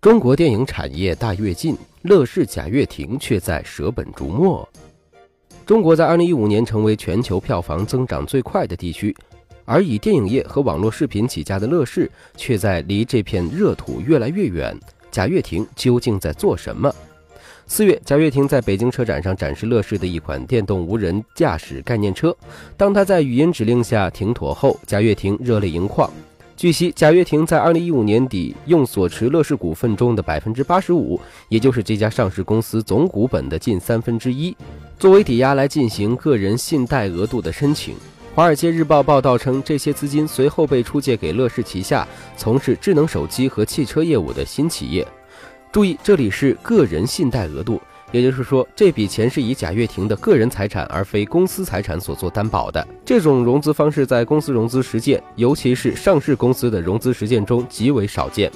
中国电影产业大跃进，乐视贾跃亭却在舍本逐末。中国在二零一五年成为全球票房增长最快的地区，而以电影业和网络视频起家的乐视，却在离这片热土越来越远。贾跃亭究竟在做什么？四月，贾跃亭在北京车展上展示乐视的一款电动无人驾驶概念车。当他在语音指令下停妥后，贾跃亭热泪盈眶。据悉，贾跃亭在二零一五年底用所持乐视股份中的百分之八十五，也就是这家上市公司总股本的近三分之一，作为抵押来进行个人信贷额度的申请。《华尔街日报》报道称，这些资金随后被出借给乐视旗下从事智能手机和汽车业务的新企业。注意，这里是个人信贷额度。也就是说，这笔钱是以贾跃亭的个人财产而非公司财产所做担保的。这种融资方式在公司融资实践，尤其是上市公司的融资实践中极为少见。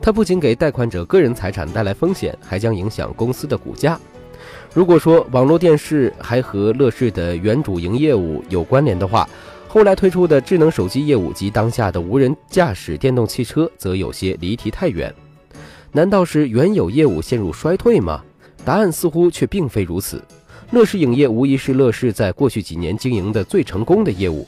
它不仅给贷款者个人财产带来风险，还将影响公司的股价。如果说网络电视还和乐视的原主营业务有关联的话，后来推出的智能手机业务及当下的无人驾驶电动汽车则有些离题太远。难道是原有业务陷入衰退吗？答案似乎却并非如此。乐视影业无疑是乐视在过去几年经营的最成功的业务。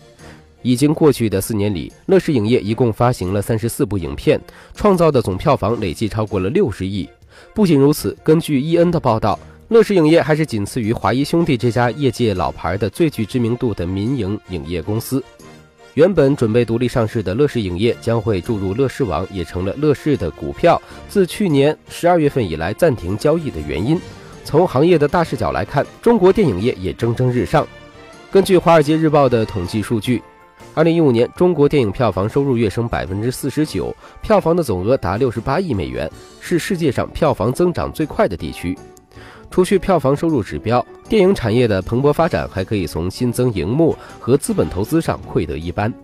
已经过去的四年里，乐视影业一共发行了三十四部影片，创造的总票房累计超过了六十亿。不仅如此，根据伊恩的报道，乐视影业还是仅次于华谊兄弟这家业界老牌的最具知名度的民营影业公司。原本准备独立上市的乐视影业将会注入乐视网，也成了乐视的股票自去年十二月份以来暂停交易的原因。从行业的大视角来看，中国电影业也蒸蒸日上。根据《华尔街日报》的统计数据，二零一五年中国电影票房收入跃升百分之四十九，票房的总额达六十八亿美元，是世界上票房增长最快的地区。除去票房收入指标，电影产业的蓬勃发展还可以从新增荧幕和资本投资上窥得一斑。《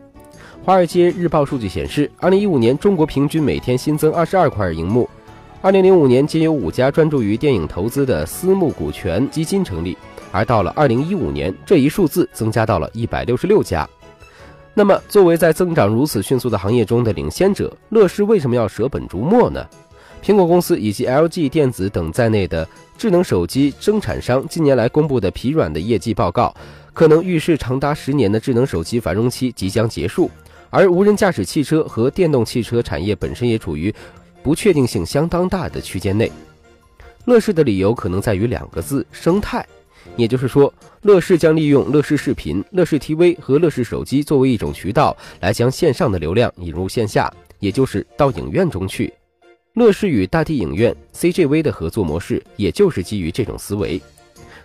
华尔街日报》数据显示，二零一五年中国平均每天新增二十二块荧幕。二零零五年，仅有五家专注于电影投资的私募股权基金成立，而到了二零一五年，这一数字增加到了一百六十六家。那么，作为在增长如此迅速的行业中的领先者，乐视为什么要舍本逐末呢？苹果公司以及 LG 电子等在内的智能手机生产商近年来公布的疲软的业绩报告，可能预示长达十年的智能手机繁荣期即将结束。而无人驾驶汽车和电动汽车产业本身也处于不确定性相当大的区间内。乐视的理由可能在于两个字：生态。也就是说，乐视将利用乐视视频、乐视 TV 和乐视手机作为一种渠道，来将线上的流量引入线下，也就是到影院中去。乐视与大地影院 C J V 的合作模式，也就是基于这种思维。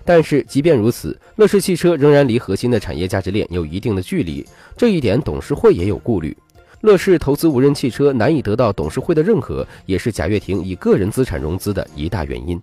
但是，即便如此，乐视汽车仍然离核心的产业价值链有一定的距离，这一点董事会也有顾虑。乐视投资无人汽车难以得到董事会的认可，也是贾跃亭以个人资产融资的一大原因。